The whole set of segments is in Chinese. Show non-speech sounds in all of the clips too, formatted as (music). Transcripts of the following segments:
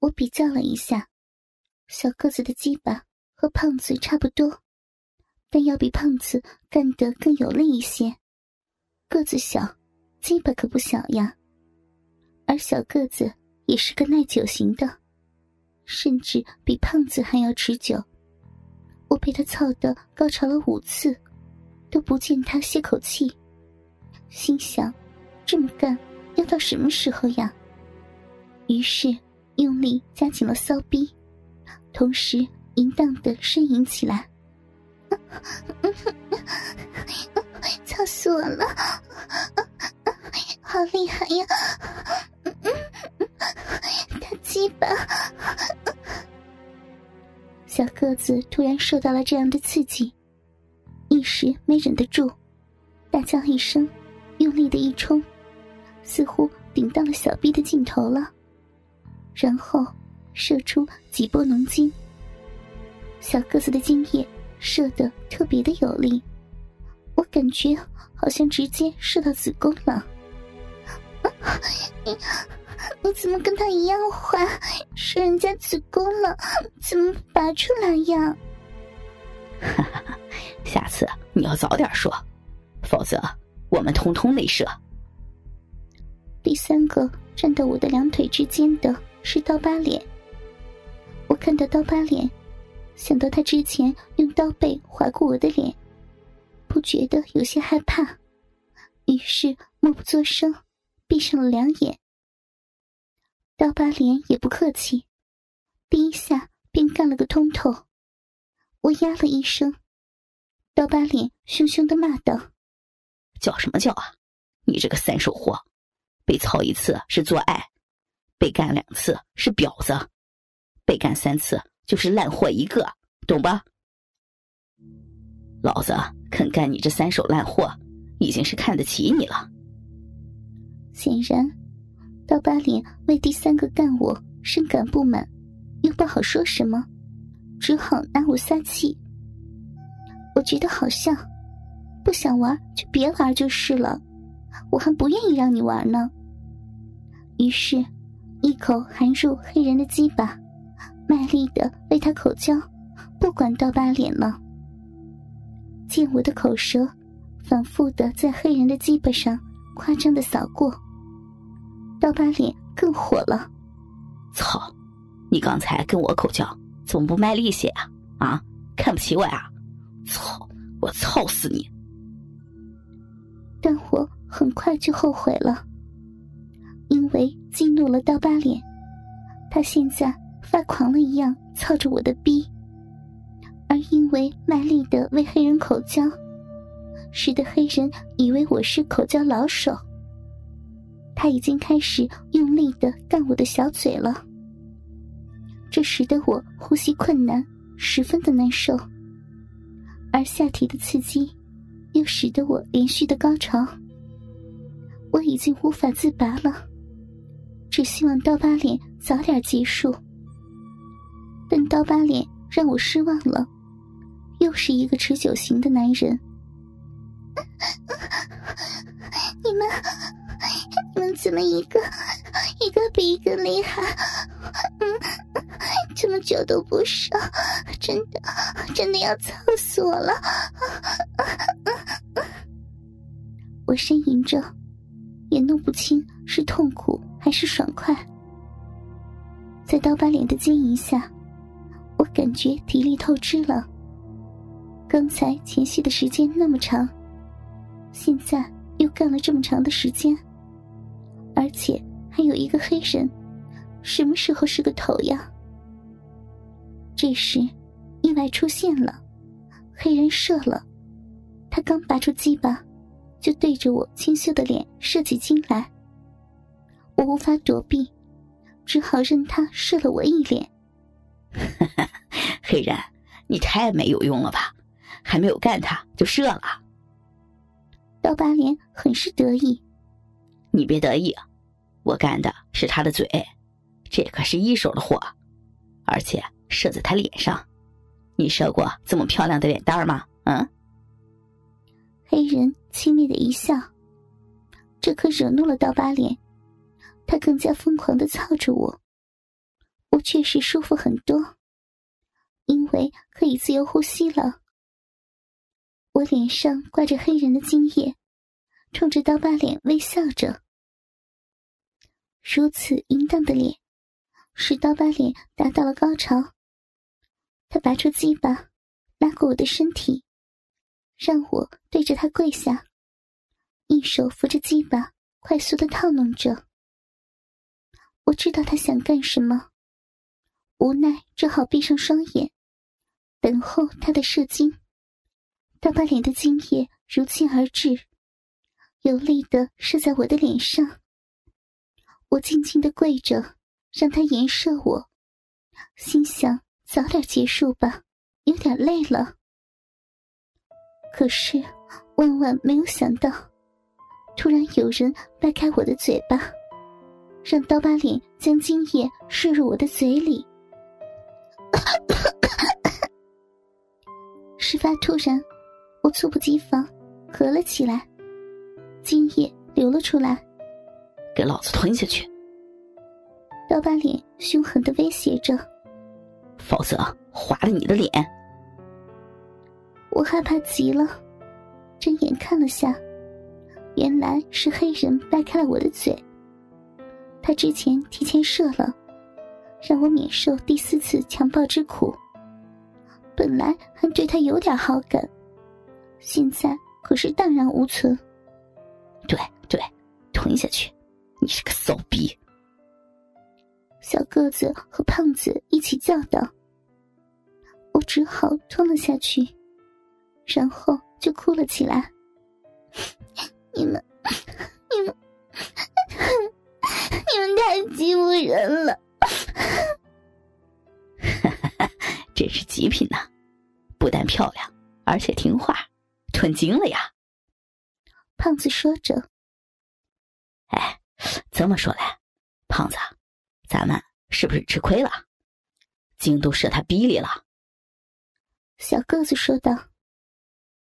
我比较了一下，小个子的鸡巴和胖子差不多，但要比胖子干得更有力一些。个子小，鸡巴可不小呀。而小个子也是个耐久型的，甚至比胖子还要持久。我被他操得高潮了五次，都不见他歇口气，心想：这么干要到什么时候呀？于是用力夹紧了骚逼，同时淫荡的呻吟起来：“ (laughs) 操死我了！好厉害呀！大鸡巴！”小个子突然受到了这样的刺激，一时没忍得住，大叫一声，用力的一冲，似乎顶到了小臂的尽头了。然后射出几波浓精，小个子的精液射得特别的有力，我感觉好像直接射到子宫了。(laughs) 你你怎么跟他一样坏，射人家子宫了？怎么拔出来呀？哈哈，下次你要早点说，否则我们通通内射。第三个站到我的两腿之间的。是刀疤脸。我看到刀疤脸，想到他之前用刀背划过我的脸，不觉得有些害怕，于是默不作声，闭上了两眼。刀疤脸也不客气，第一下便干了个通透。我呀了一声，刀疤脸凶凶的骂道：“叫什么叫啊？你这个三手货，被操一次是做爱。”被干两次是婊子，被干三次就是烂货一个，懂吧？老子肯干你这三手烂货，已经是看得起你了。显然，刀疤脸为第三个干我深感不满，又不好说什么，只好拿我撒气。我觉得好笑，不想玩就别玩就是了，我还不愿意让你玩呢。于是。一口含入黑人的鸡巴，卖力的为他口交，不管刀疤脸了。见我的口舌反复的在黑人的鸡巴上夸张的扫过，刀疤脸更火了。操！你刚才跟我口交，怎么不卖力些啊？啊，看不起我呀？操！我操死你！但我很快就后悔了。为激怒了刀疤脸，他现在发狂了一样操着我的逼，而因为卖力的为黑人口交，使得黑人以为我是口交老手。他已经开始用力的干我的小嘴了，这使得我呼吸困难，十分的难受，而下体的刺激又使得我连续的高潮，我已经无法自拔了。只希望刀疤脸早点结束，但刀疤脸让我失望了，又是一个持久型的男人。(laughs) 你们，你们怎么一个一个比一个厉害？嗯，这么久都不上，真的真的要操死我了！(laughs) 我呻吟着，也弄不清是痛苦。还是爽快，在刀疤脸的经营下，我感觉体力透支了。刚才前戏的时间那么长，现在又干了这么长的时间，而且还有一个黑人，什么时候是个头呀？这时，意外出现了，黑人射了，他刚拔出鸡巴，就对着我清秀的脸射起精来。我无法躲避，只好任他射了我一脸。(laughs) 黑人，你太没有用了吧？还没有干他就射了。刀疤脸很是得意。你别得意，我干的是他的嘴，这可是一手的货，而且射在他脸上。你射过这么漂亮的脸蛋吗？嗯。黑人轻蔑的一笑，这可惹怒了刀疤脸。他更加疯狂的操着我，我确实舒服很多，因为可以自由呼吸了。我脸上挂着黑人的精液，冲着刀疤脸微笑着。如此淫荡的脸，使刀疤脸达到了高潮。他拔出鸡巴，拉过我的身体，让我对着他跪下，一手扶着鸡巴，快速的套弄着。我知道他想干什么，无奈只好闭上双眼，等候他的射精。刀疤脸的精液如期而至，有力的射在我的脸上。我静静的跪着，让他颜射我，心想早点结束吧，有点累了。可是万万没有想到，突然有人掰开我的嘴巴，让刀疤脸将精液射入我的嘴里。事发突然。我猝不及防，咳了起来，精液流了出来。给老子吞下去！刀疤脸凶狠的威胁着，否则划了你的脸！我害怕极了，睁眼看了下，原来是黑人掰开了我的嘴。他之前提前射了，让我免受第四次强暴之苦。本来还对他有点好感。现在可是荡然无存。对对，吞下去！你是个骚逼！小个子和胖子一起叫道。我只好吞了下去，然后就哭了起来。你们，你们，你们太欺负人了！哈哈，真是极品呐！不但漂亮，而且听话。吞精了呀！胖子说着。哎，这么说来，胖子，咱们是不是吃亏了？精都射他逼里了。小个子说道。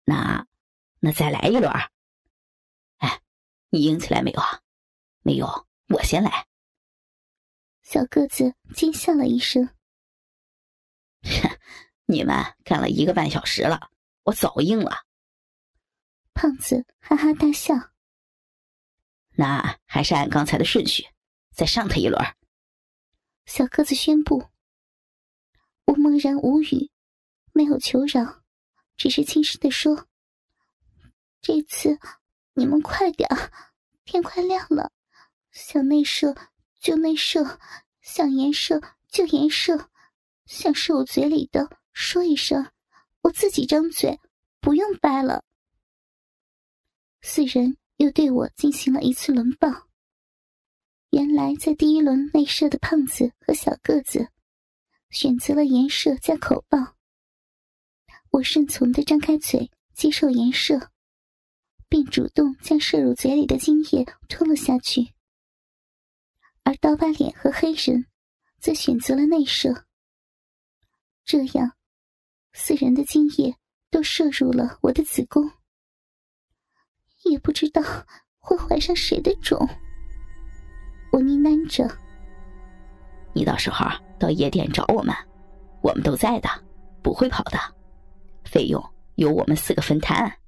那，那再来一轮。哎，你硬起来没有啊？没有，我先来。小个子惊笑了一声。(laughs) 你们干了一个半小时了，我早硬了。胖子哈哈大笑。那还是按刚才的顺序，再上他一轮。小个子宣布。我默然无语，没有求饶，只是轻声的说：“这次你们快点天快亮了，想内射就内射，想颜射就颜射，想射我嘴里的说一声，我自己张嘴，不用掰了。”四人又对我进行了一次轮暴。原来在第一轮内射的胖子和小个子，选择了颜射加口爆。我顺从的张开嘴接受颜射，并主动将射入嘴里的精液吞了下去。而刀疤脸和黑人，则选择了内射。这样，四人的精液都射入了我的子宫。也不知道会怀上谁的种，我呢喃着。你到时候到夜店找我们，我们都在的，不会跑的，费用由我们四个分摊。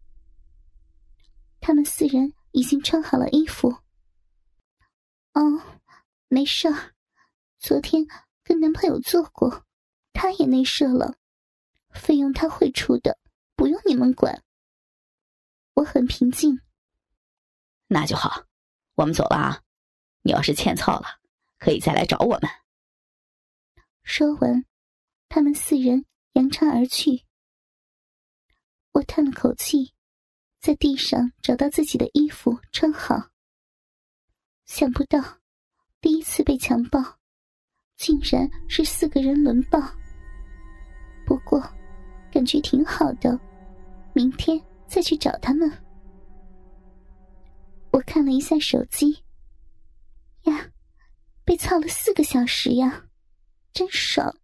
他们四人已经穿好了衣服。哦，没事儿，昨天跟男朋友做过，他也内射了，费用他会出的，不用你们管。我很平静。那就好，我们走了啊！你要是欠操了，可以再来找我们。说完，他们四人扬长而去。我叹了口气，在地上找到自己的衣服穿好。想不到，第一次被强暴，竟然是四个人轮暴。不过，感觉挺好的，明天再去找他们。我看了一下手机，呀，被操了四个小时呀，真爽。